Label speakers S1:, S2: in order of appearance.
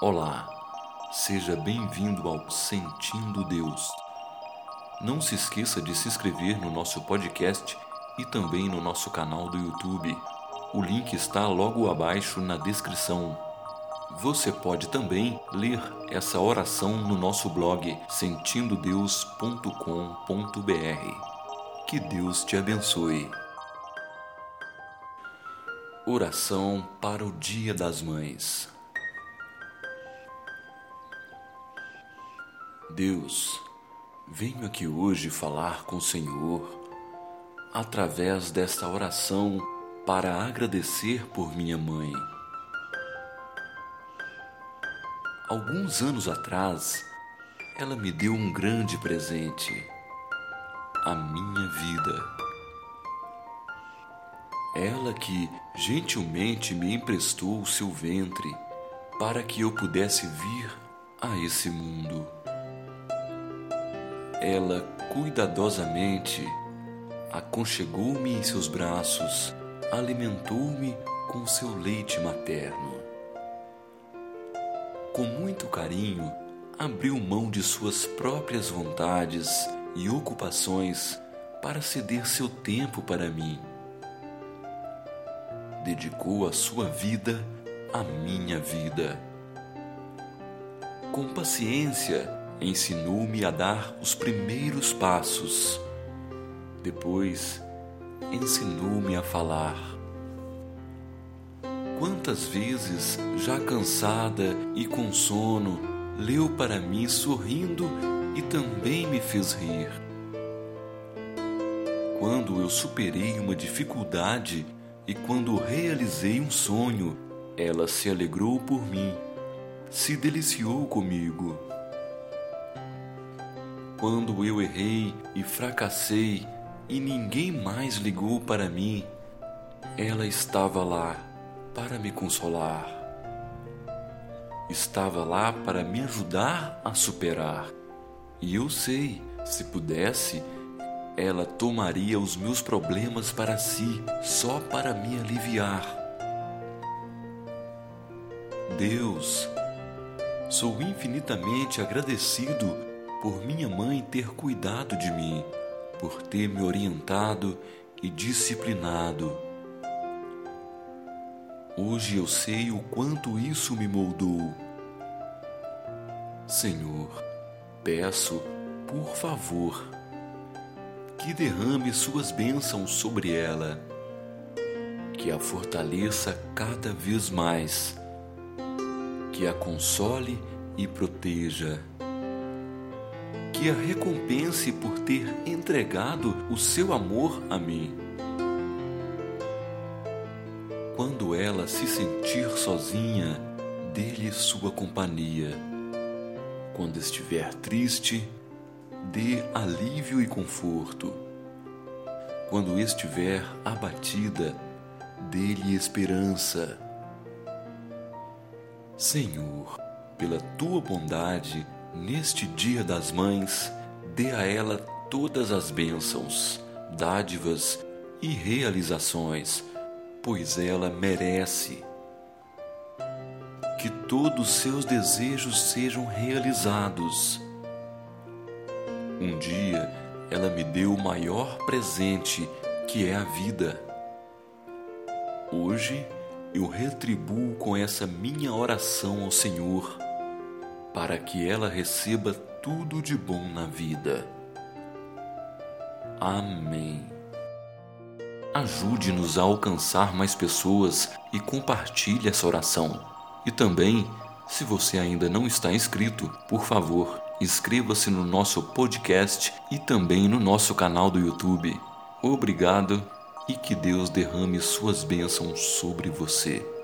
S1: Olá, seja bem-vindo ao Sentindo Deus. Não se esqueça de se inscrever no nosso podcast e também no nosso canal do YouTube. O link está logo abaixo na descrição. Você pode também ler essa oração no nosso blog sentindo-deus.com.br. Que Deus te abençoe. Oração para o Dia das Mães. Deus, venho aqui hoje falar com o Senhor através desta oração para agradecer por minha mãe. Alguns anos atrás, ela me deu um grande presente, a minha vida. Ela que gentilmente me emprestou o seu ventre para que eu pudesse vir a esse mundo. Ela cuidadosamente aconchegou-me em seus braços, alimentou-me com seu leite materno. Com muito carinho, abriu mão de suas próprias vontades e ocupações para ceder seu tempo para mim. Dedicou a sua vida à minha vida. Com paciência, ensinou-me a dar os primeiros passos. Depois, ensinou-me a falar. Quantas vezes, já cansada e com sono, leu para mim sorrindo e também me fez rir. Quando eu superei uma dificuldade e quando realizei um sonho, ela se alegrou por mim, se deliciou comigo. Quando eu errei e fracassei e ninguém mais ligou para mim, ela estava lá para me consolar. Estava lá para me ajudar a superar. E eu sei, se pudesse, ela tomaria os meus problemas para si, só para me aliviar. Deus, sou infinitamente agradecido por minha mãe ter cuidado de mim, por ter me orientado e disciplinado. Hoje eu sei o quanto isso me moldou. Senhor, peço, por favor, que derrame suas bênçãos sobre ela, que a fortaleça cada vez mais, que a console e proteja que a recompense por ter entregado o seu amor a mim. Quando ela se sentir sozinha, dê-lhe sua companhia. Quando estiver triste, dê alívio e conforto. Quando estiver abatida, dê-lhe esperança. Senhor, pela tua bondade, Neste Dia das Mães, dê a ela todas as bênçãos, dádivas e realizações, pois ela merece. Que todos seus desejos sejam realizados. Um dia ela me deu o maior presente, que é a vida. Hoje eu retribuo com essa minha oração ao Senhor para que ela receba tudo de bom na vida. Amém. Ajude-nos a alcançar mais pessoas e compartilhe essa oração. E também, se você ainda não está inscrito, por favor, inscreva-se no nosso podcast e também no nosso canal do YouTube. Obrigado e que Deus derrame suas bênçãos sobre você.